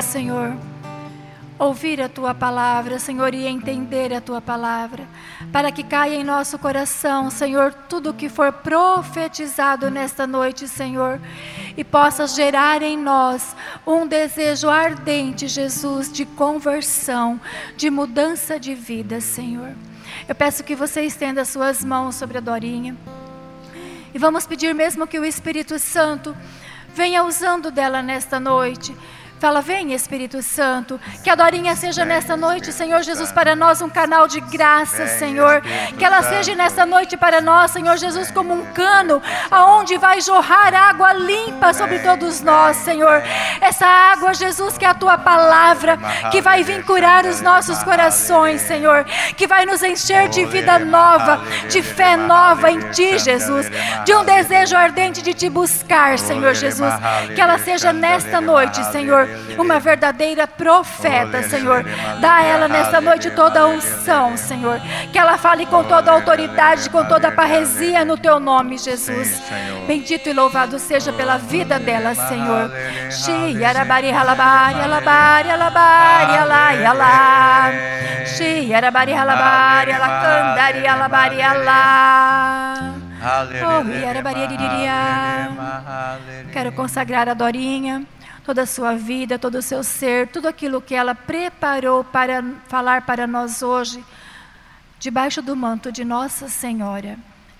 Senhor, ouvir a tua palavra, Senhor, e entender a tua palavra, para que caia em nosso coração, Senhor, tudo que for profetizado nesta noite, Senhor, e possa gerar em nós um desejo ardente, Jesus, de conversão, de mudança de vida, Senhor. Eu peço que você estenda suas mãos sobre a Dorinha. E vamos pedir mesmo que o Espírito Santo venha usando dela nesta noite Fala, vem Espírito Santo, que a Dorinha seja nesta noite, Senhor Jesus, para nós um canal de graça, Senhor. Que ela seja nesta noite para nós, Senhor Jesus, como um cano, aonde vai jorrar água limpa sobre todos nós, Senhor. Essa água, Jesus, que é a tua palavra, que vai vir curar os nossos corações, Senhor. Que vai nos encher de vida nova, de fé nova em ti, Jesus. De um desejo ardente de te buscar, Senhor Jesus. Que ela seja nesta noite, Senhor uma verdadeira profeta, Senhor. Dá a ela nesta noite toda a unção, Senhor. Que ela fale com toda a autoridade, com toda a parresia no teu nome, Jesus. Bendito e louvado seja pela vida dela, Senhor. Halabari alabari alabari alá. Halabari alacandari alabari alá. Oh, Quero consagrar a Dorinha toda a sua vida, todo o seu ser, tudo aquilo que ela preparou para falar para nós hoje, debaixo do manto de Nossa Senhora.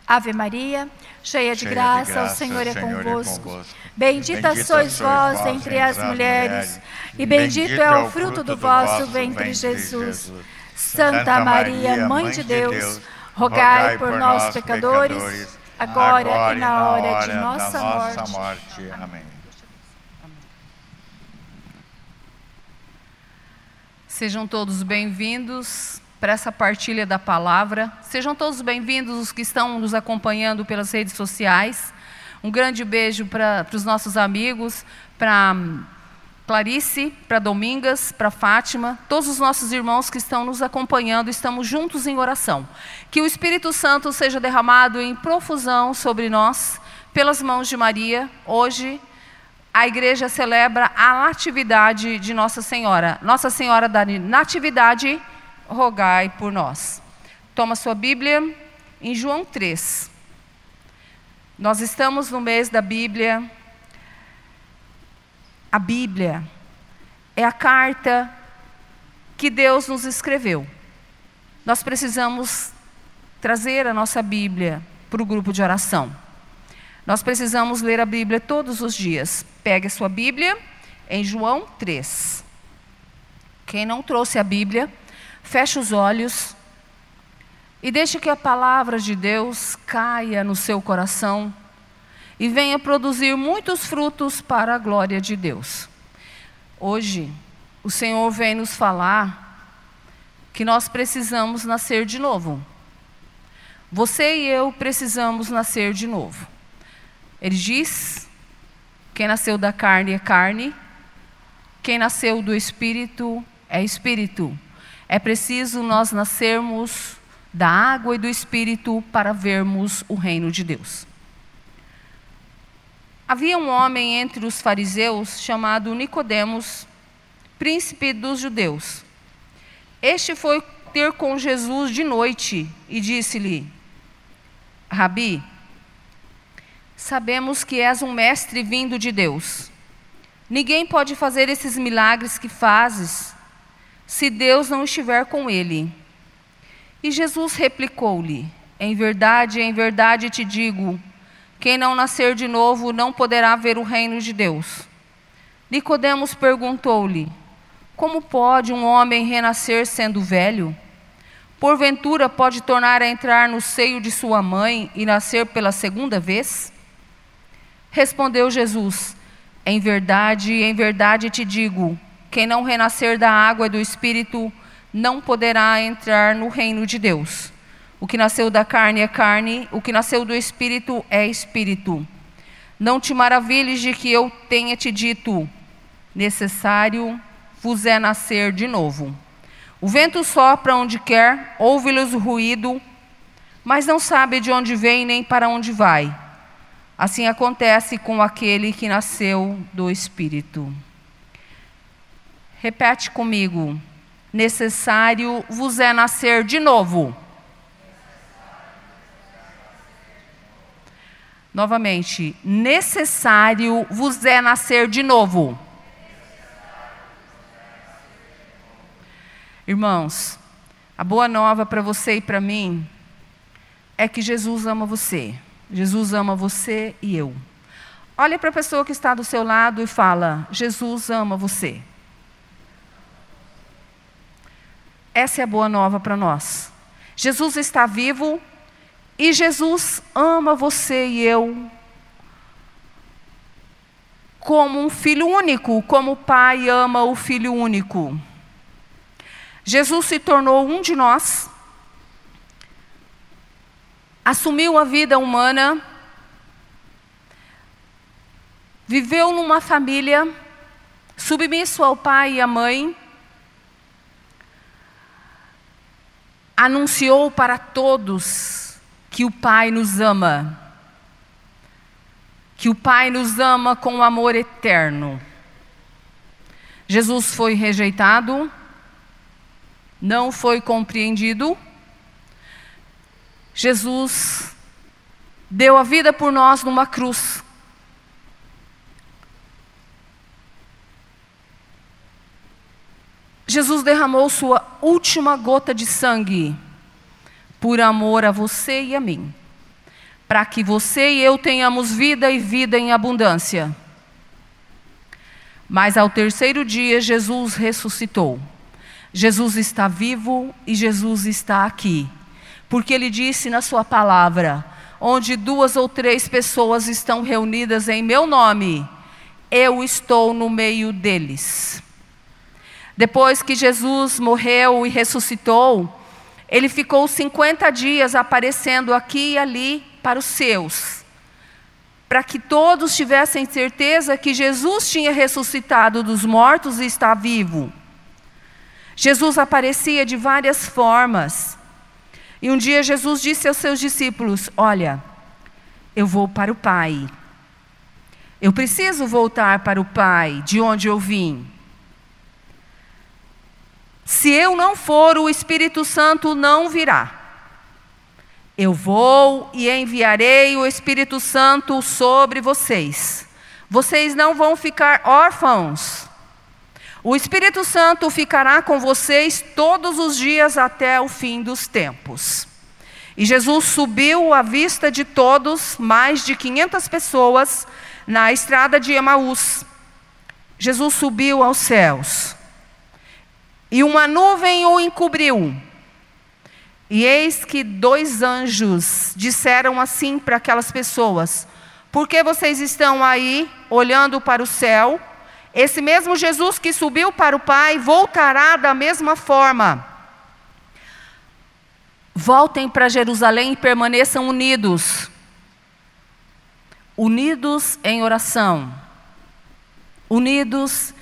Ave Maria, cheia de, cheia graça, de graça, o Senhor, é, Senhor convosco. é convosco. Bendita, Bendita sois vós entre as mulheres, e bendito é o fruto do vosso ventre, Jesus. Santa Maria, Mãe de Deus, rogai por nós, pecadores, agora e na hora de nossa morte. Amém. Sejam todos bem-vindos para essa partilha da palavra. Sejam todos bem-vindos os que estão nos acompanhando pelas redes sociais. Um grande beijo para os nossos amigos, para Clarice, para Domingas, para Fátima, todos os nossos irmãos que estão nos acompanhando, estamos juntos em oração. Que o Espírito Santo seja derramado em profusão sobre nós, pelas mãos de Maria, hoje a igreja celebra a natividade de Nossa Senhora. Nossa Senhora da Natividade, rogai por nós. Toma sua Bíblia em João 3. Nós estamos no mês da Bíblia. A Bíblia é a carta que Deus nos escreveu. Nós precisamos trazer a nossa Bíblia para o grupo de oração. Nós precisamos ler a Bíblia todos os dias. Pegue a sua Bíblia em João 3. Quem não trouxe a Bíblia, feche os olhos e deixe que a palavra de Deus caia no seu coração e venha produzir muitos frutos para a glória de Deus. Hoje, o Senhor vem nos falar que nós precisamos nascer de novo. Você e eu precisamos nascer de novo. Ele diz: quem nasceu da carne é carne, quem nasceu do espírito é espírito. É preciso nós nascermos da água e do espírito para vermos o reino de Deus. Havia um homem entre os fariseus chamado Nicodemos, príncipe dos judeus. Este foi ter com Jesus de noite e disse-lhe: Rabi, Sabemos que és um mestre vindo de Deus. Ninguém pode fazer esses milagres que fazes se Deus não estiver com ele. E Jesus replicou-lhe: Em verdade, em verdade te digo, quem não nascer de novo não poderá ver o reino de Deus. Nicodemos perguntou-lhe: Como pode um homem renascer sendo velho? Porventura pode tornar a entrar no seio de sua mãe e nascer pela segunda vez? Respondeu Jesus: Em verdade, em verdade te digo: quem não renascer da água e do espírito não poderá entrar no reino de Deus. O que nasceu da carne é carne, o que nasceu do espírito é espírito. Não te maravilhes de que eu tenha te dito: necessário vos é nascer de novo. O vento sopra onde quer, ouve-lhes o ruído, mas não sabe de onde vem nem para onde vai. Assim acontece com aquele que nasceu do Espírito. Repete comigo. Necessário vos é nascer de novo. Novamente, necessário vos é nascer de novo. Irmãos, a boa nova para você e para mim é que Jesus ama você. Jesus ama você e eu. Olha para a pessoa que está do seu lado e fala: Jesus ama você. Essa é a boa nova para nós. Jesus está vivo e Jesus ama você e eu como um filho único, como o pai ama o filho único. Jesus se tornou um de nós, assumiu a vida humana, viveu numa família, submisso ao pai e à mãe, anunciou para todos que o Pai nos ama, que o Pai nos ama com amor eterno. Jesus foi rejeitado, não foi compreendido. Jesus deu a vida por nós numa cruz. Jesus derramou sua última gota de sangue por amor a você e a mim, para que você e eu tenhamos vida e vida em abundância. Mas ao terceiro dia, Jesus ressuscitou. Jesus está vivo e Jesus está aqui. Porque ele disse na sua palavra: onde duas ou três pessoas estão reunidas em meu nome, eu estou no meio deles. Depois que Jesus morreu e ressuscitou, ele ficou 50 dias aparecendo aqui e ali para os seus, para que todos tivessem certeza que Jesus tinha ressuscitado dos mortos e está vivo. Jesus aparecia de várias formas. E um dia Jesus disse aos seus discípulos: Olha, eu vou para o Pai. Eu preciso voltar para o Pai, de onde eu vim. Se eu não for, o Espírito Santo não virá. Eu vou e enviarei o Espírito Santo sobre vocês. Vocês não vão ficar órfãos. O Espírito Santo ficará com vocês todos os dias até o fim dos tempos. E Jesus subiu à vista de todos, mais de 500 pessoas, na estrada de Emaús. Jesus subiu aos céus. E uma nuvem o encobriu. E eis que dois anjos disseram assim para aquelas pessoas: Por que vocês estão aí olhando para o céu? Esse mesmo Jesus que subiu para o Pai voltará da mesma forma. Voltem para Jerusalém e permaneçam unidos. Unidos em oração. Unidos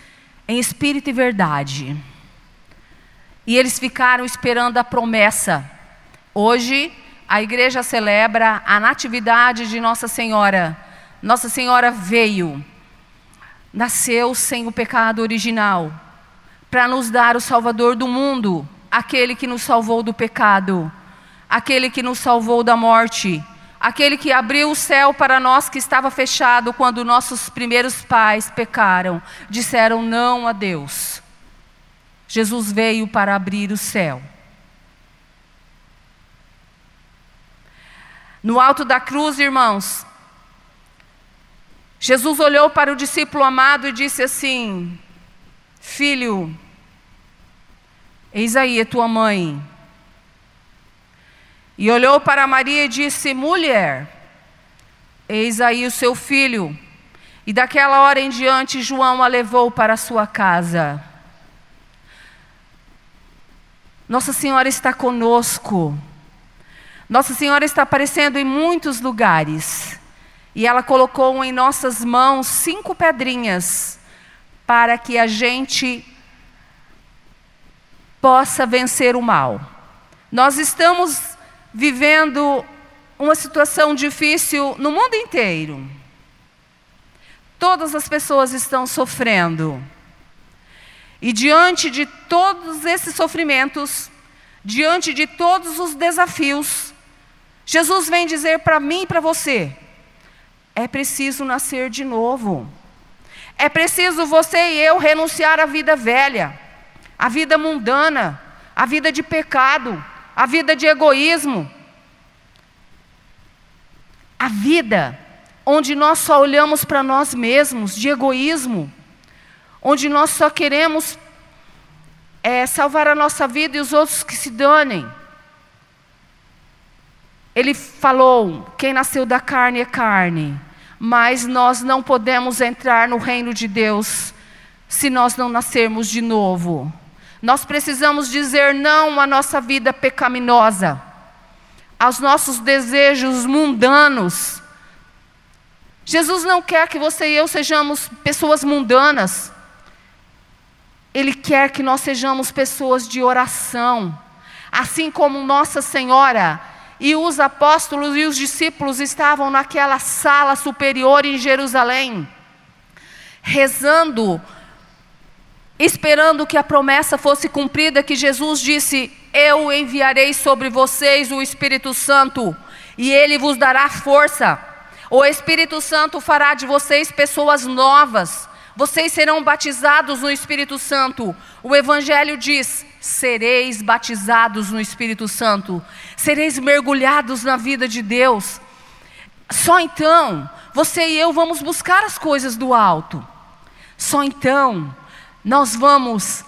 em espírito e verdade. E eles ficaram esperando a promessa. Hoje, a igreja celebra a natividade de Nossa Senhora. Nossa Senhora veio nasceu sem o pecado original, para nos dar o Salvador do mundo, aquele que nos salvou do pecado, aquele que nos salvou da morte, aquele que abriu o céu para nós que estava fechado quando nossos primeiros pais pecaram, disseram não a Deus. Jesus veio para abrir o céu. No alto da cruz, irmãos, Jesus olhou para o discípulo amado e disse assim: Filho, eis aí a tua mãe. E olhou para Maria e disse: Mulher, eis aí o seu filho. E daquela hora em diante, João a levou para a sua casa. Nossa Senhora está conosco. Nossa Senhora está aparecendo em muitos lugares. E ela colocou em nossas mãos cinco pedrinhas para que a gente possa vencer o mal. Nós estamos vivendo uma situação difícil no mundo inteiro. Todas as pessoas estão sofrendo. E diante de todos esses sofrimentos, diante de todos os desafios, Jesus vem dizer para mim e para você: é preciso nascer de novo. É preciso você e eu renunciar à vida velha, à vida mundana, à vida de pecado, à vida de egoísmo. A vida onde nós só olhamos para nós mesmos, de egoísmo, onde nós só queremos é, salvar a nossa vida e os outros que se danem. Ele falou: quem nasceu da carne é carne, mas nós não podemos entrar no reino de Deus se nós não nascermos de novo. Nós precisamos dizer não à nossa vida pecaminosa, aos nossos desejos mundanos. Jesus não quer que você e eu sejamos pessoas mundanas. Ele quer que nós sejamos pessoas de oração. Assim como Nossa Senhora e os apóstolos e os discípulos estavam naquela sala superior em Jerusalém, rezando, esperando que a promessa fosse cumprida, que Jesus disse: Eu enviarei sobre vocês o Espírito Santo, e ele vos dará força. O Espírito Santo fará de vocês pessoas novas. Vocês serão batizados no Espírito Santo. O Evangelho diz: sereis batizados no Espírito Santo, sereis mergulhados na vida de Deus. Só então, você e eu vamos buscar as coisas do alto. Só então, nós vamos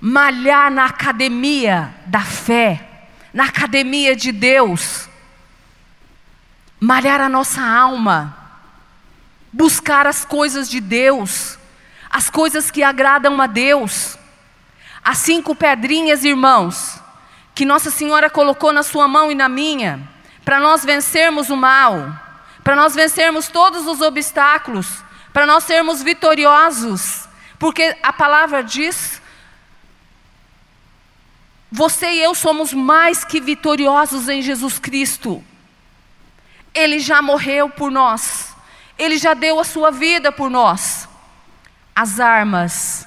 malhar na academia da fé, na academia de Deus, malhar a nossa alma, buscar as coisas de Deus, as coisas que agradam a Deus. As cinco pedrinhas, irmãos, que Nossa Senhora colocou na sua mão e na minha, para nós vencermos o mal, para nós vencermos todos os obstáculos, para nós sermos vitoriosos, porque a palavra diz: você e eu somos mais que vitoriosos em Jesus Cristo. Ele já morreu por nós, ele já deu a sua vida por nós. As armas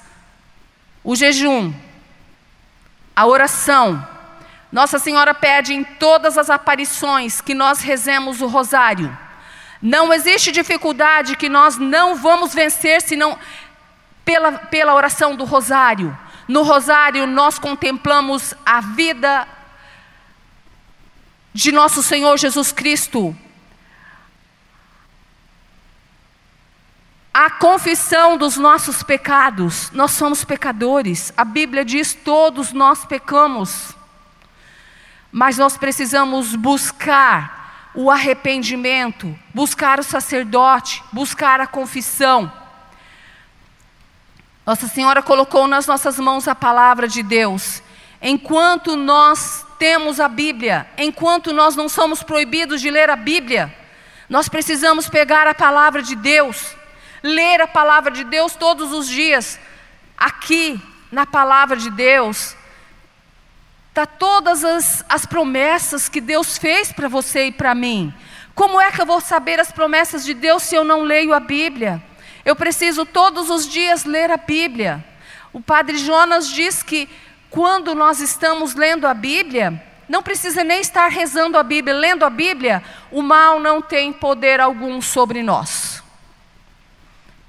o jejum, a oração. Nossa Senhora pede em todas as aparições que nós rezemos o rosário. Não existe dificuldade que nós não vamos vencer senão pela, pela oração do rosário. No rosário nós contemplamos a vida de nosso Senhor Jesus Cristo, a confissão dos nossos pecados. Nós somos pecadores. A Bíblia diz: todos nós pecamos. Mas nós precisamos buscar o arrependimento, buscar o sacerdote, buscar a confissão. Nossa Senhora colocou nas nossas mãos a palavra de Deus. Enquanto nós temos a Bíblia, enquanto nós não somos proibidos de ler a Bíblia, nós precisamos pegar a palavra de Deus ler a palavra de Deus todos os dias. Aqui, na palavra de Deus, está todas as, as promessas que Deus fez para você e para mim. Como é que eu vou saber as promessas de Deus se eu não leio a Bíblia? Eu preciso todos os dias ler a Bíblia. O padre Jonas diz que quando nós estamos lendo a Bíblia, não precisa nem estar rezando a Bíblia, lendo a Bíblia, o mal não tem poder algum sobre nós.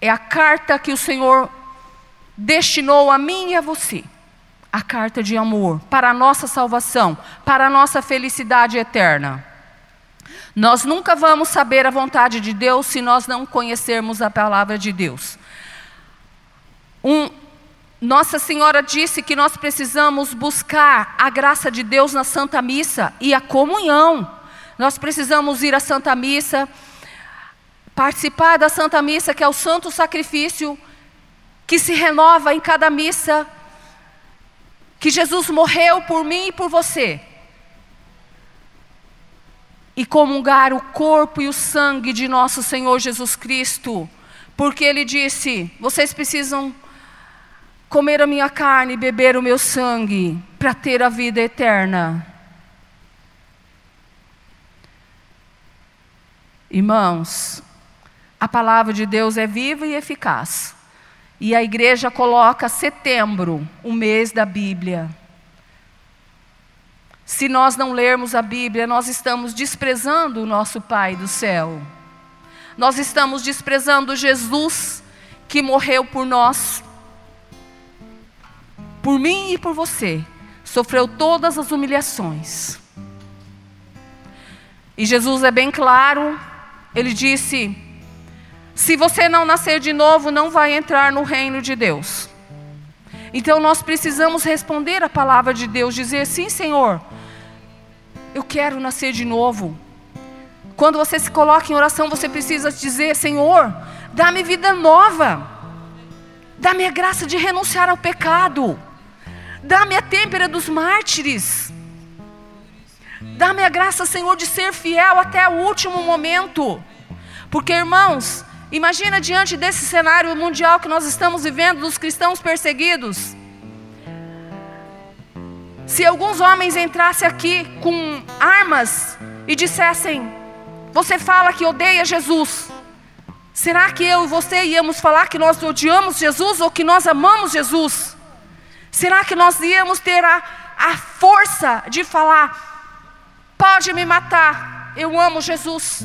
É a carta que o Senhor destinou a mim e a você. A carta de amor para a nossa salvação, para a nossa felicidade eterna. Nós nunca vamos saber a vontade de Deus se nós não conhecermos a palavra de Deus. Um, nossa Senhora disse que nós precisamos buscar a graça de Deus na Santa Missa e a comunhão. Nós precisamos ir à Santa Missa Participar da Santa Missa, que é o santo sacrifício que se renova em cada missa, que Jesus morreu por mim e por você. E comungar o corpo e o sangue de nosso Senhor Jesus Cristo, porque Ele disse: vocês precisam comer a minha carne e beber o meu sangue para ter a vida eterna. Irmãos, a palavra de Deus é viva e eficaz. E a igreja coloca setembro, o mês da Bíblia. Se nós não lermos a Bíblia, nós estamos desprezando o nosso Pai do céu. Nós estamos desprezando Jesus que morreu por nós, por mim e por você. Sofreu todas as humilhações. E Jesus é bem claro, ele disse: se você não nascer de novo, não vai entrar no reino de Deus. Então nós precisamos responder a palavra de Deus, dizer: sim, Senhor, eu quero nascer de novo. Quando você se coloca em oração, você precisa dizer: Senhor, dá-me vida nova, dá-me a graça de renunciar ao pecado, dá-me a têmpera dos mártires. Dá-me a graça, Senhor, de ser fiel até o último momento. Porque, irmãos, imagina diante desse cenário mundial que nós estamos vivendo, dos cristãos perseguidos. Se alguns homens entrassem aqui com armas e dissessem: Você fala que odeia Jesus. Será que eu e você íamos falar que nós odiamos Jesus ou que nós amamos Jesus? Será que nós íamos ter a, a força de falar: Pode me matar, eu amo Jesus.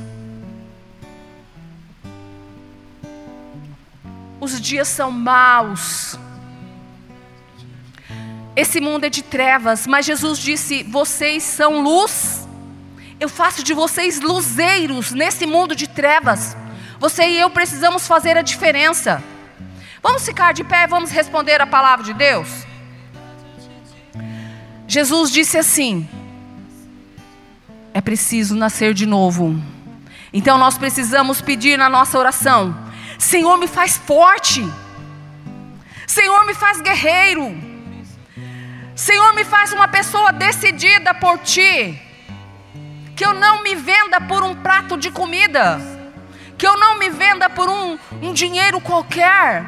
Os dias são maus. Esse mundo é de trevas, mas Jesus disse: Vocês são luz. Eu faço de vocês luzeiros nesse mundo de trevas. Você e eu precisamos fazer a diferença. Vamos ficar de pé e vamos responder a palavra de Deus? Jesus disse assim: é preciso nascer de novo. Então nós precisamos pedir na nossa oração: Senhor, me faz forte. Senhor, me faz guerreiro. Senhor, me faz uma pessoa decidida por ti. Que eu não me venda por um prato de comida. Que eu não me venda por um, um dinheiro qualquer.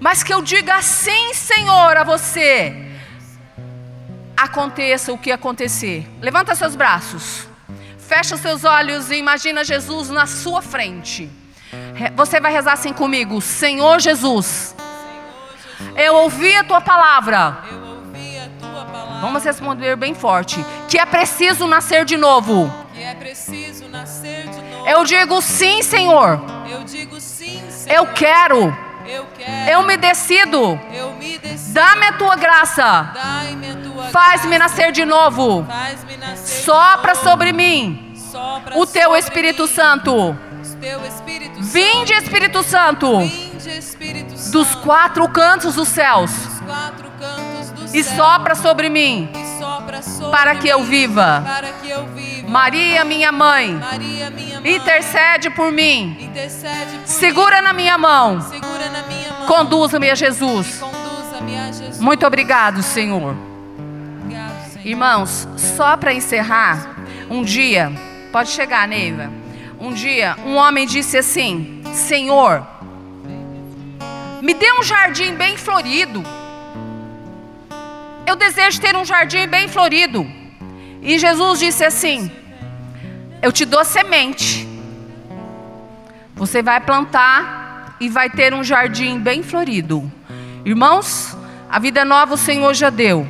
Mas que eu diga sim, Senhor, a você aconteça o que acontecer. Levanta seus braços. Fecha seus olhos e imagina Jesus na sua frente. Você vai rezar assim comigo: Senhor Jesus, eu ouvi a tua palavra. Vamos responder bem forte: que é preciso nascer de novo. Eu digo sim, Senhor. Eu digo sim, Senhor. Eu, quero, eu me decido. Dá-me a tua graça. Faz-me nascer de novo. Sopra sobre mim o teu Espírito Santo. Vinde, Espírito Santo, dos quatro cantos dos céus. E sopra sobre mim, para que eu viva. Maria, minha mãe, intercede por mim. Segura na minha mão. Conduza-me a Jesus. Muito obrigado, Senhor. Irmãos, só para encerrar, um dia, pode chegar, Neiva. Um dia, um homem disse assim: Senhor, me dê um jardim bem florido. Eu desejo ter um jardim bem florido. E Jesus disse assim: Eu te dou semente. Você vai plantar e vai ter um jardim bem florido. Irmãos, a vida nova o Senhor já deu,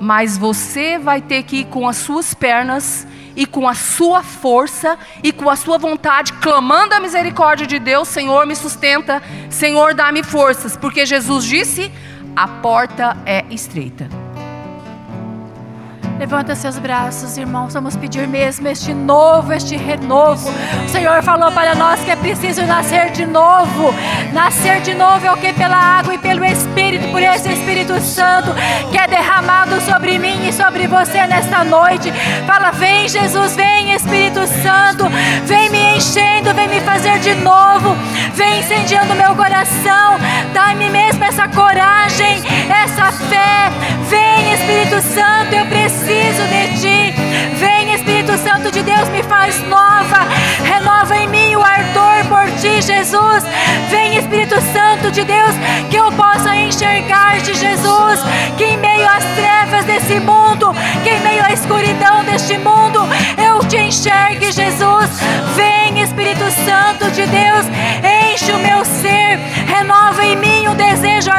mas você vai ter que ir com as suas pernas e com a sua força e com a sua vontade, clamando a misericórdia de Deus: Senhor, me sustenta, Senhor, dá-me forças, porque Jesus disse: a porta é estreita. Levanta seus braços, irmãos. Vamos pedir mesmo este novo, este renovo. O Senhor falou para nós que é preciso nascer de novo. Nascer de novo é o que? Pela água e pelo Espírito, por esse Espírito Santo que é derramado sobre mim e sobre você nesta noite. Fala, vem Jesus, vem Espírito Santo, vem me enchendo, vem me fazer de novo, vem incendiando meu coração. Dá-me mesmo essa coragem, essa fé. Vem Espírito Santo, eu preciso preciso de ti. Vem, Espírito Santo de Deus, me faz nova. Renova em mim o ardor por ti, Jesus. Vem, Espírito Santo de Deus, que eu possa enxergar de Jesus, que em meio às trevas desse mundo, que em meio à escuridão deste mundo, eu te enxergue, Jesus. Vem, Espírito Santo de Deus, enche o meu ser, renova em mim o desejo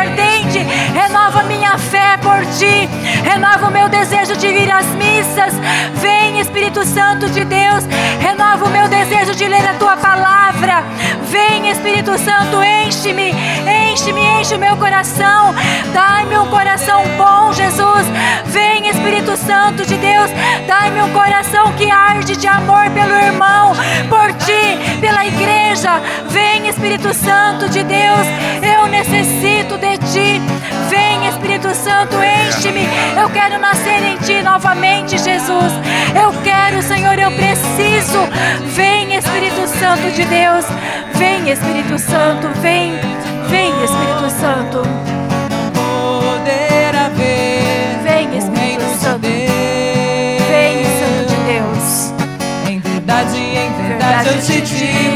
por ti. Renova o meu desejo de vir às missas. Vem, Espírito Santo de Deus. Renova o meu desejo de ler a tua palavra. Vem, Espírito Santo, enche-me, enche-me, enche o meu coração. Dai-me um coração bom, Jesus. Vem, Espírito Santo de Deus. Dai-me um coração que arde de amor pelo irmão, por ti, pela igreja. Vem, Espírito Santo de Deus. Eu necessito de ti. Espírito Santo, enche-me. Eu quero nascer em ti novamente, Jesus. Eu quero, Senhor, eu preciso. Vem, Espírito Santo de Deus. Vem, Espírito Santo, vem. Vem, Espírito Santo. Poder haver Vem, Espírito Santo. Vem, Santo de Deus. Em verdade, em verdade eu te digo,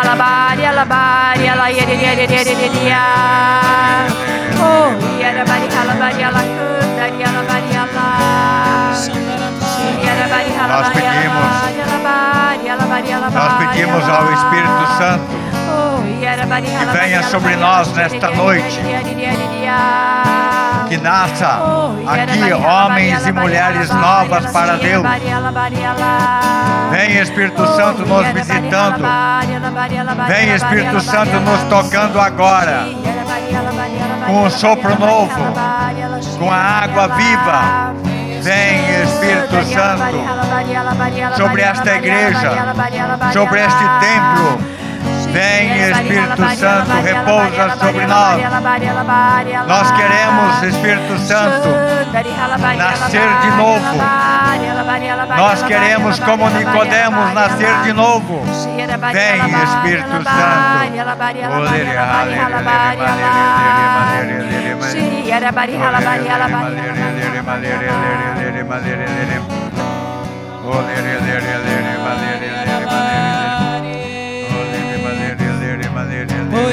alabari, alabari, halabari, alabari, alayererierieriria. Oh, iarabari, halabari, alacandari, alabari, ala. Xiarabari, halabari, pedimos- alabari, alabari, alabari, Nós pedimos ao. Espírito Santo Oh, halabari, venha sobre nós nesta noite. Que nasça aqui homens e mulheres novas para Deus. Vem Espírito Santo nos visitando. Vem Espírito Santo nos tocando agora. Com um sopro novo, com a água viva. Vem Espírito Santo sobre esta igreja, sobre este templo. Vem Espírito Santo, repousa sobre nós. Nós queremos, Espírito Santo, nascer de novo. Nós queremos, como Nicodemos, nascer de novo. Vem, Espírito Santo.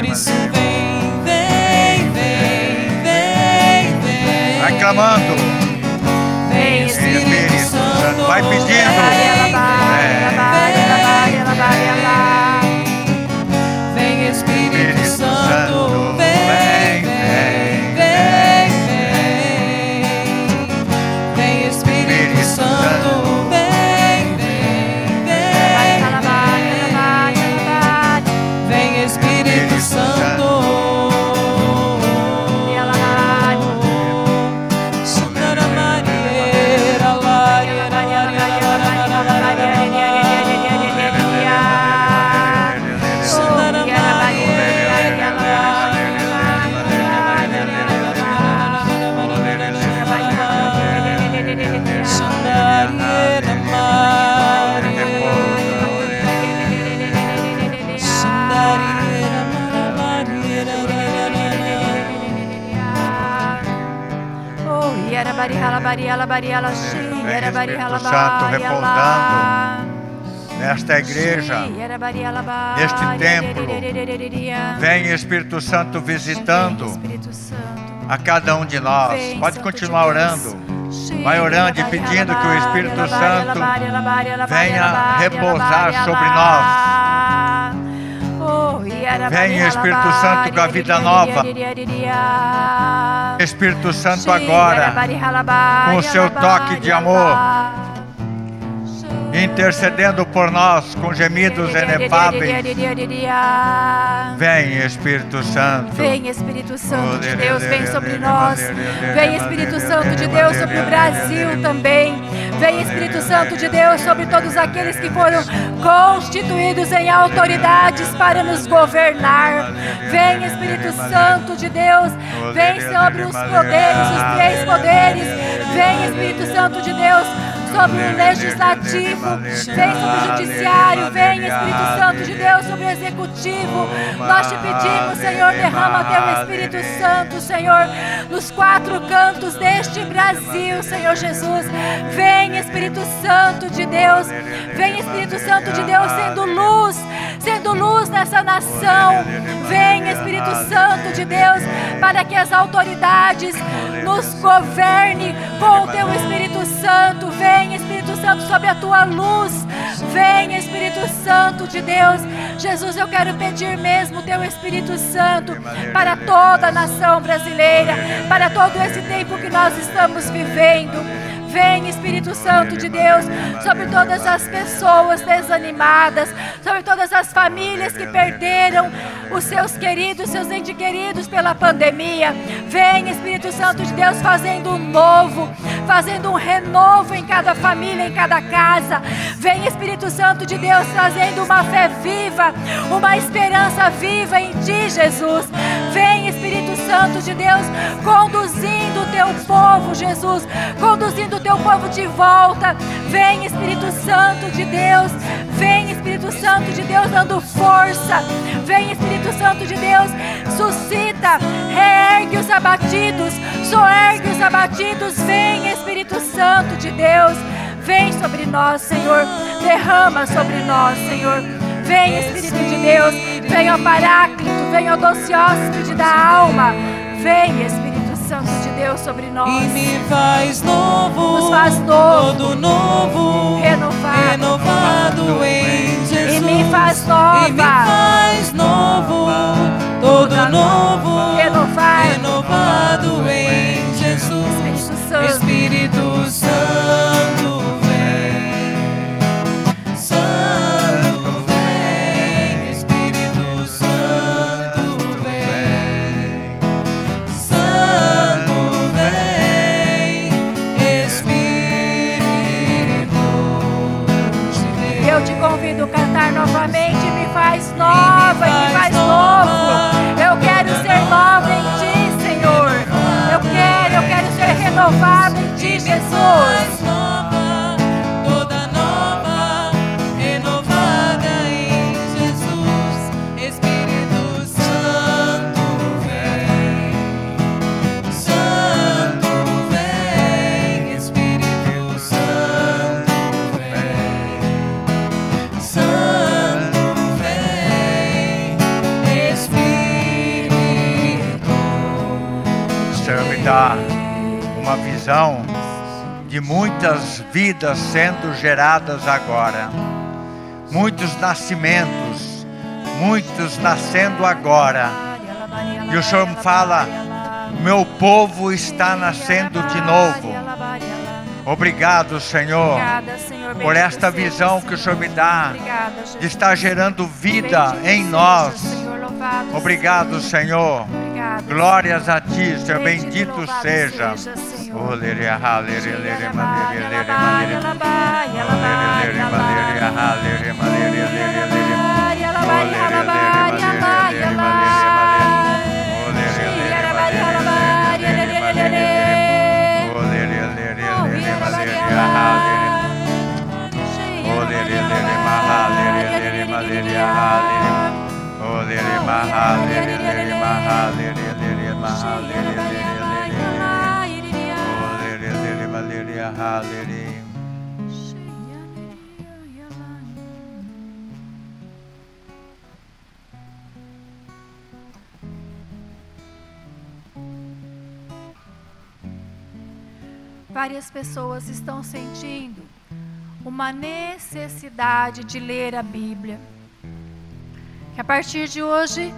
Por isso vem, vem, vem, vem, vem. Vai clamando. Vem Espírito Santo, vai pedindo. Vem Espírito Santo, repousando nesta igreja. Neste templo. Vem Espírito Santo visitando a cada um de nós. Pode continuar orando. Vai orando e pedindo que o Espírito Santo venha repousar sobre nós. Vem, Espírito Santo, com a vida nova. Espírito Santo agora, com o seu toque de amor, intercedendo por nós com gemidos inefáveis. Vem Espírito Santo. Vem Espírito Santo de Deus, vem sobre nós. Vem Espírito Santo de Deus sobre o Brasil também. Vem Espírito Santo de Deus sobre todos aqueles que foram constituídos em autoridades para nos governar. Vem Espírito Santo de Deus, vem sobre os poderes, os três poderes. Vem Espírito Santo de Deus sobre o legislativo, vem sobre o judiciário, vem Espírito Santo de Deus sobre o executivo. Nós te pedimos, Senhor, derrama teu Espírito Santo, Senhor, nos quatro cantos deste Brasil, Senhor Jesus. Vem Espírito Santo de Deus, vem Espírito Santo de Deus sendo luz, sendo luz nessa nação. Vem Espírito Santo de Deus para que as autoridades nos governe com o teu Espírito Santo. Vem Espírito Santo sob a tua luz. Vem Espírito Santo de Deus. Jesus, eu quero pedir mesmo o teu Espírito Santo para toda a nação brasileira, para todo esse tempo que nós estamos vivendo. Vem, Espírito Santo de Deus, sobre todas as pessoas desanimadas, sobre todas as famílias que perderam os seus queridos, seus entes queridos pela pandemia. Vem, Espírito Santo de Deus, fazendo um novo, fazendo um renovo em cada família, em cada casa. Vem, Espírito Santo de Deus, trazendo uma fé viva, uma esperança viva em Ti, Jesus. Vem, Espírito Santo de Deus, conduzindo o Teu povo, Jesus, conduzindo Teu povo de volta. Vem, Espírito Santo de Deus, vem, Espírito Santo de Deus, dando força. Vem, Espírito Santo de Deus, suscita, reergue os abatidos, soergue os abatidos. Vem, Espírito Santo de Deus, vem sobre nós, Senhor, derrama sobre nós, Senhor. Vem, Espírito de Deus, vem ao Paráclito, vem ao doce hóspede da alma. Vem, Espírito Deus, sobre nós. E me faz novo, Nos faz novo, todo novo, renovado, renovado em Jesus. E me faz nova. E me faz novo, todo novo, renovado. renovado em Jesus. Espírito Santo. Espírito novamente. Me faz nova, de muitas vidas sendo geradas agora. Muitos nascimentos, muitos nascendo agora. E o Senhor fala: meu povo está nascendo de novo. Obrigado, Senhor, por esta visão que o Senhor me dá de estar gerando vida em nós. Obrigado, Senhor. Glórias a ti, Senhor. Bendito, seja. Seja, Senhor. Oh, lere, ah, lere, lere, ah, lere. Várias pessoas estão sentindo uma necessidade de ler a Bíblia. Que a partir de hoje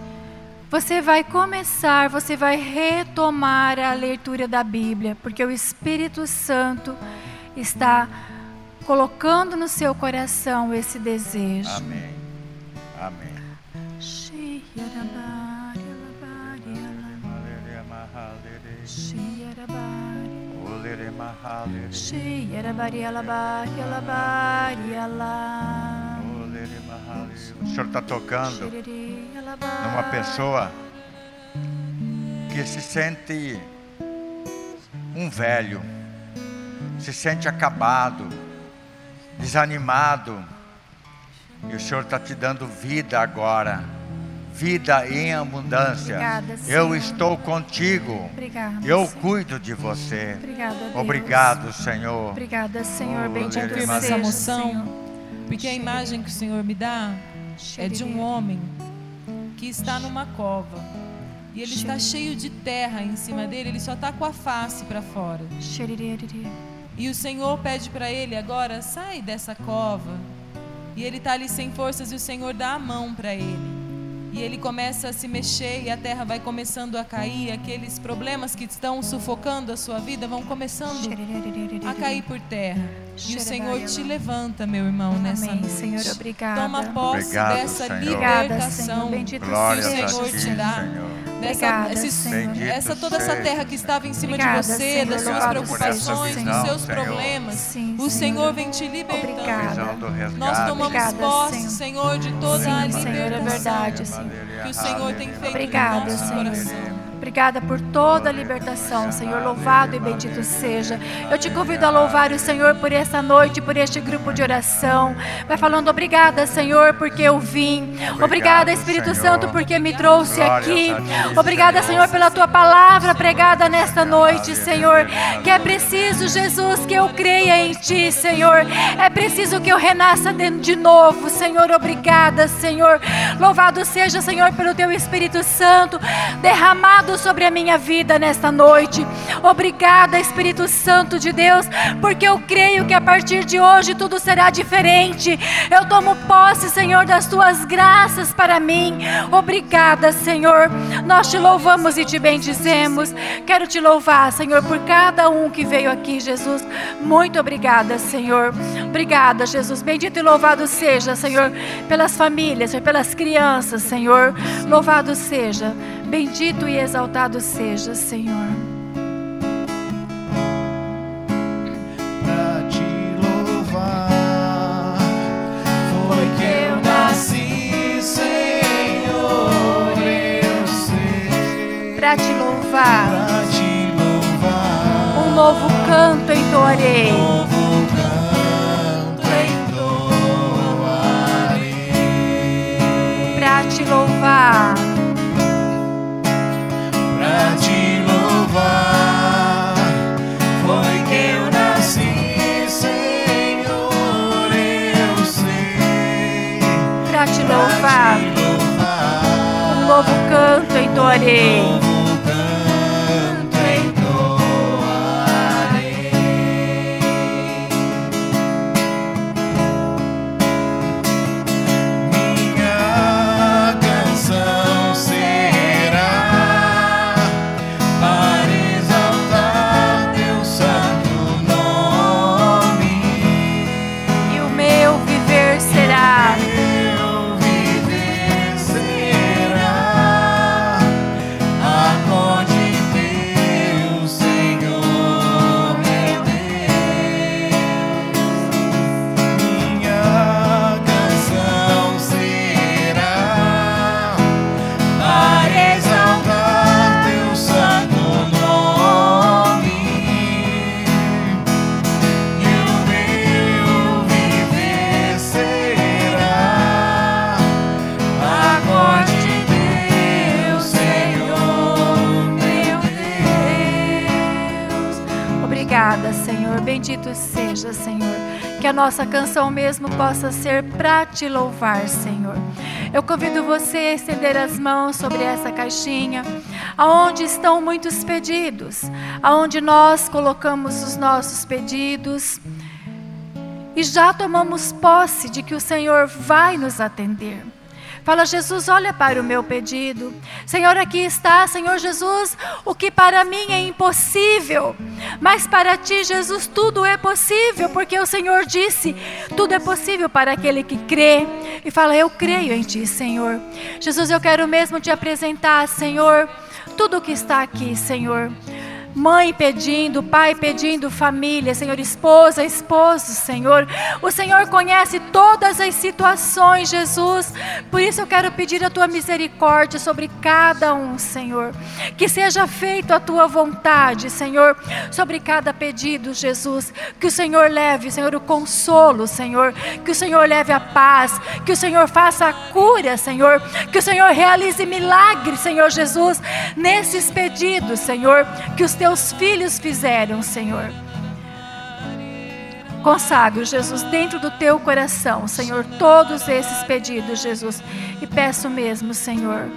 você vai começar, você vai retomar a leitura da Bíblia, porque o Espírito Santo está colocando no seu coração esse desejo. Amém. Amém. O Senhor está tocando numa pessoa que se sente um velho, se sente acabado, desanimado. E o Senhor está te dando vida agora, vida em abundância. Obrigada, Eu estou contigo, Obrigada. eu Senhor. cuido de você. Obrigada. Obrigado, Senhor. Obrigada, Senhor. Oh, Bendito seja, essa moção, Senhor. Porque a imagem que o Senhor me dá é de um homem que está numa cova e ele está cheio de terra em cima dele, ele só está com a face para fora. E o Senhor pede para ele agora, sai dessa cova. E ele está ali sem forças e o Senhor dá a mão para ele. E ele começa a se mexer e a terra vai começando a cair, aqueles problemas que estão sufocando a sua vida vão começando a cair por terra. E o Senhor te levanta, meu irmão, nessa Amém, noite. Senhor. Obrigada. Toma posse Obrigado, dessa Senhor. Obrigada, libertação. Senhor. Bendito Glórias seja, a Senhor ti, te dá. Senhor. Dessa, Obrigada, esses- essa toda essa terra que estava em cima Obrigada, de você, Senhor. das suas preocupações, seja, dos Senhor. seus Senhor. problemas. Sim, o Senhor. Senhor vem te libertando. Obrigada. Visão. Nós tomamos Obrigada, posse, Senhor. Senhor, de toda a Sim, Senhor, é libertação verdade, Senhor. que o Senhor tem feito Obrigada, no nosso Senhor. coração. Obrigada por toda a libertação, Senhor. Louvado e bendito seja. Eu te convido a louvar o Senhor por essa noite, por este grupo de oração. Vai falando obrigada, Senhor, porque eu vim. Obrigada, Espírito. Santo, porque me trouxe aqui. Obrigada, Senhor. Pela tua palavra pregada nesta noite, Senhor. Que é preciso, Jesus, que eu creia em ti, Senhor. É preciso que eu renasça de novo, Senhor. Obrigada, Senhor. Louvado seja, Senhor, pelo teu Espírito Santo derramado sobre a minha vida nesta noite. Obrigada, Espírito Santo de Deus, porque eu creio que a partir de hoje tudo será diferente. Eu tomo posse, Senhor, das tuas graças para mim. Obrigada, Senhor. Nós te louvamos e te bendizemos. Quero te louvar, Senhor, por cada um que veio aqui, Jesus. Muito obrigada, Senhor. Obrigada, Jesus. Bendito e louvado seja, Senhor, pelas famílias, pelas crianças, Senhor. Louvado seja. Bendito e exaltado seja, Senhor. pra te louvar. Foi que eu nasci, Senhor, eu sei. Para te louvar, Pra te louvar, um novo canto entoarei. novo canto entoarei. Pra te louvar, te louvar, te louvar. um novo canto entoarei. Que a nossa canção mesmo possa ser para te louvar, Senhor. Eu convido você a estender as mãos sobre essa caixinha, aonde estão muitos pedidos, aonde nós colocamos os nossos pedidos e já tomamos posse de que o Senhor vai nos atender. Fala, Jesus, olha para o meu pedido. Senhor, aqui está, Senhor Jesus, o que para mim é impossível, mas para ti, Jesus, tudo é possível, porque o Senhor disse: tudo é possível para aquele que crê. E fala, eu creio em ti, Senhor. Jesus, eu quero mesmo te apresentar, Senhor, tudo o que está aqui, Senhor. Mãe pedindo, pai pedindo, família, Senhor, esposa, esposo, Senhor. O Senhor conhece todas as situações, Jesus. Por isso eu quero pedir a tua misericórdia sobre cada um, Senhor. Que seja feita a tua vontade, Senhor, sobre cada pedido, Jesus. Que o Senhor leve, Senhor, o consolo, Senhor. Que o Senhor leve a paz. Que o Senhor faça a cura, Senhor. Que o Senhor realize milagres, Senhor Jesus, nesses pedidos, Senhor. Que os teus filhos fizeram, Senhor. Consagro, Jesus, dentro do teu coração, Senhor, todos esses pedidos, Jesus. E peço mesmo, Senhor,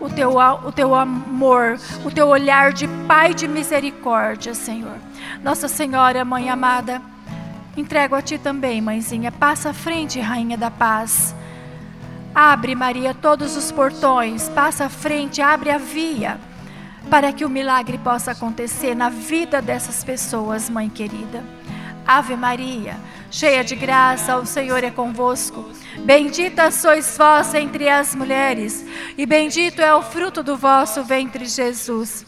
o teu, o teu amor, o teu olhar de Pai de misericórdia, Senhor. Nossa Senhora, Mãe amada, entrego a Ti também, Mãezinha. Passa à frente, Rainha da Paz. Abre, Maria, todos os portões, passa à frente, abre a via para que o milagre possa acontecer na vida dessas pessoas, mãe querida. Ave Maria, cheia de graça, o Senhor é convosco. Bendita sois vós entre as mulheres, e bendito é o fruto do vosso ventre, Jesus.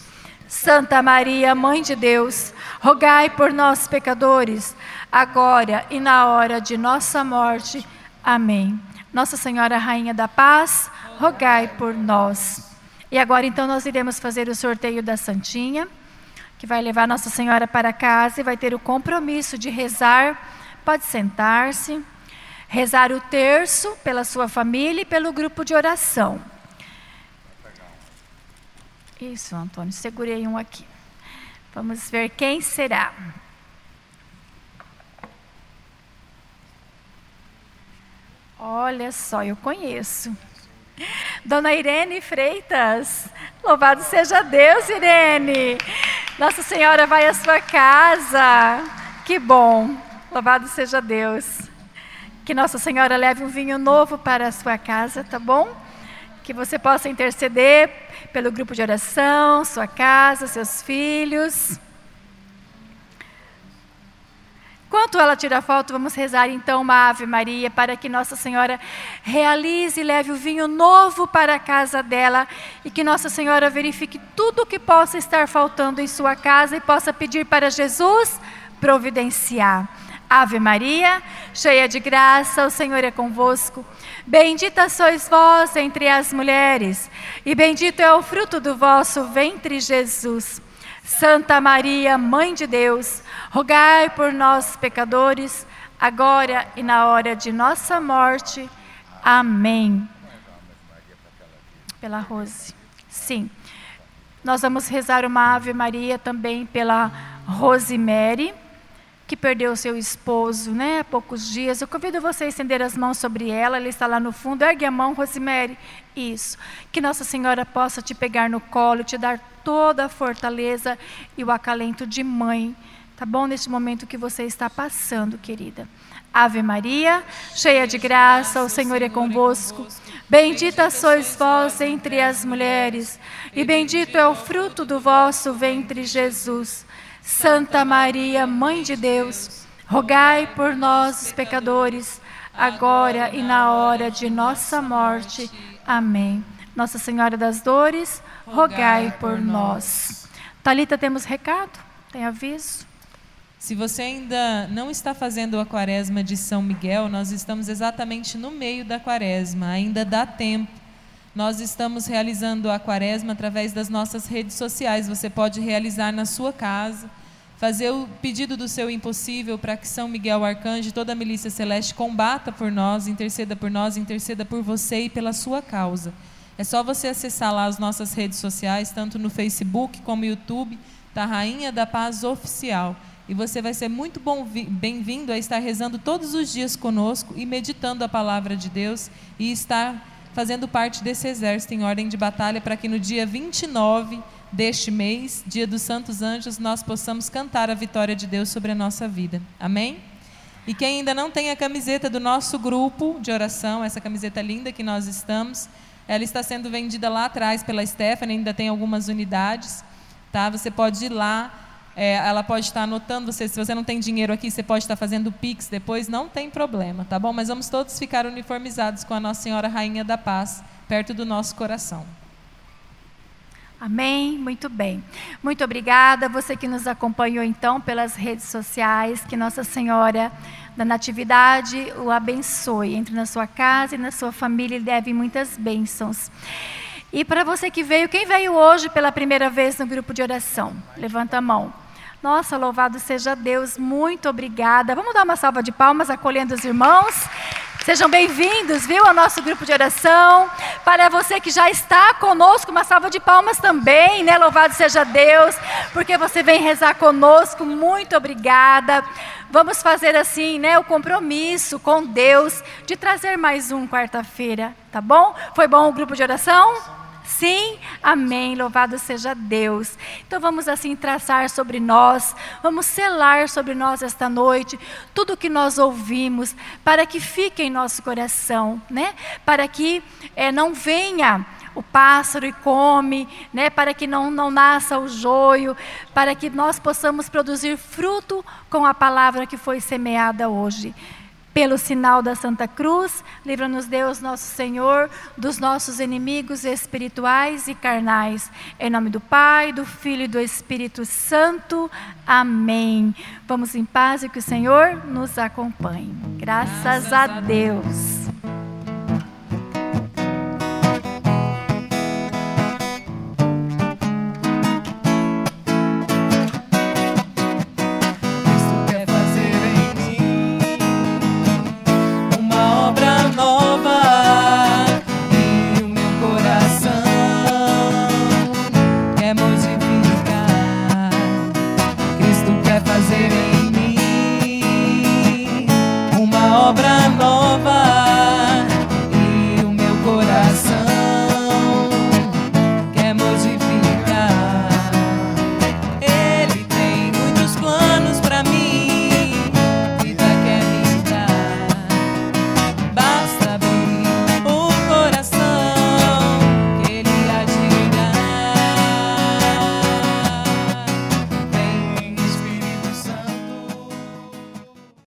Santa Maria, Mãe de Deus, rogai por nós, pecadores, agora e na hora de nossa morte. Amém. Nossa Senhora, Rainha da Paz, rogai por nós. E agora então nós iremos fazer o sorteio da Santinha, que vai levar Nossa Senhora para casa e vai ter o compromisso de rezar. Pode sentar-se. Rezar o terço pela sua família e pelo grupo de oração. Isso, Antônio, segurei um aqui. Vamos ver quem será. Olha só, eu conheço. Dona Irene Freitas. Louvado seja Deus, Irene. Nossa Senhora vai à sua casa. Que bom. Louvado seja Deus. Que Nossa Senhora leve um vinho novo para a sua casa, tá bom? Que você possa interceder pelo grupo de oração, sua casa, seus filhos. Enquanto ela tira foto, vamos rezar então uma Ave Maria para que Nossa Senhora realize e leve o vinho novo para a casa dela e que Nossa Senhora verifique tudo o que possa estar faltando em sua casa e possa pedir para Jesus providenciar. Ave Maria, cheia de graça, o Senhor é convosco. Bendita sois vós entre as mulheres, e bendito é o fruto do vosso ventre, Jesus. Santa Maria, Mãe de Deus, rogai por nós, pecadores, agora e na hora de nossa morte. Amém. Pela Rose. Sim. Nós vamos rezar uma Ave Maria também pela Rosemary, que perdeu seu esposo né, há poucos dias. Eu convido você a estender as mãos sobre ela, ela está lá no fundo. Ergue a mão, Rosemary. Isso. Que Nossa Senhora possa te pegar no colo, te dar toda a fortaleza e o acalento de mãe, tá bom? Neste momento que você está passando, querida. Ave Maria, cheia de graça, o Senhor é convosco. Bendita sois vós entre as mulheres, e bendito é o fruto do vosso ventre, Jesus. Santa Maria, Mãe de Deus, rogai por nós, os pecadores, agora e na hora de nossa morte. Amém. Nossa Senhora das Dores, rogai por nós. Talita, temos recado? Tem aviso? Se você ainda não está fazendo a quaresma de São Miguel, nós estamos exatamente no meio da quaresma, ainda dá tempo. Nós estamos realizando a quaresma através das nossas redes sociais. Você pode realizar na sua casa, fazer o pedido do seu impossível para que São Miguel Arcanjo e toda a milícia celeste combata por nós, interceda por nós, interceda por você e pela sua causa. É só você acessar lá as nossas redes sociais, tanto no Facebook como no YouTube, da Rainha da Paz Oficial. E você vai ser muito bem-vindo a estar rezando todos os dias conosco e meditando a palavra de Deus e estar fazendo parte desse exército em ordem de batalha para que no dia 29 deste mês, dia dos Santos Anjos, nós possamos cantar a vitória de Deus sobre a nossa vida. Amém? E quem ainda não tem a camiseta do nosso grupo de oração, essa camiseta linda que nós estamos, ela está sendo vendida lá atrás pela Stephanie, ainda tem algumas unidades. Tá? Você pode ir lá, é, ela pode estar anotando você. Se você não tem dinheiro aqui, você pode estar fazendo Pix depois, não tem problema, tá bom? Mas vamos todos ficar uniformizados com a Nossa Senhora Rainha da Paz, perto do nosso coração. Amém? Muito bem. Muito obrigada. Você que nos acompanhou então pelas redes sociais. Que Nossa Senhora da Natividade o abençoe. Entre na sua casa e na sua família e leve muitas bênçãos. E para você que veio, quem veio hoje pela primeira vez no grupo de oração? Levanta a mão. Nossa, louvado seja Deus, muito obrigada. Vamos dar uma salva de palmas acolhendo os irmãos. Sejam bem-vindos, viu, ao nosso grupo de oração. Para você que já está conosco, uma salva de palmas também, né? Louvado seja Deus, porque você vem rezar conosco. Muito obrigada. Vamos fazer assim, né, o compromisso com Deus de trazer mais um quarta-feira, tá bom? Foi bom o grupo de oração? Sim, amém. Louvado seja Deus. Então vamos assim traçar sobre nós, vamos selar sobre nós esta noite tudo o que nós ouvimos, para que fique em nosso coração, né? Para que é, não venha o pássaro e come, né, para que não, não nasça o joio, para que nós possamos produzir fruto com a palavra que foi semeada hoje. Pelo sinal da Santa Cruz, livra-nos Deus, nosso Senhor, dos nossos inimigos espirituais e carnais. Em nome do Pai, do Filho e do Espírito Santo. Amém. Vamos em paz e que o Senhor nos acompanhe. Graças, Graças a Deus. Deus.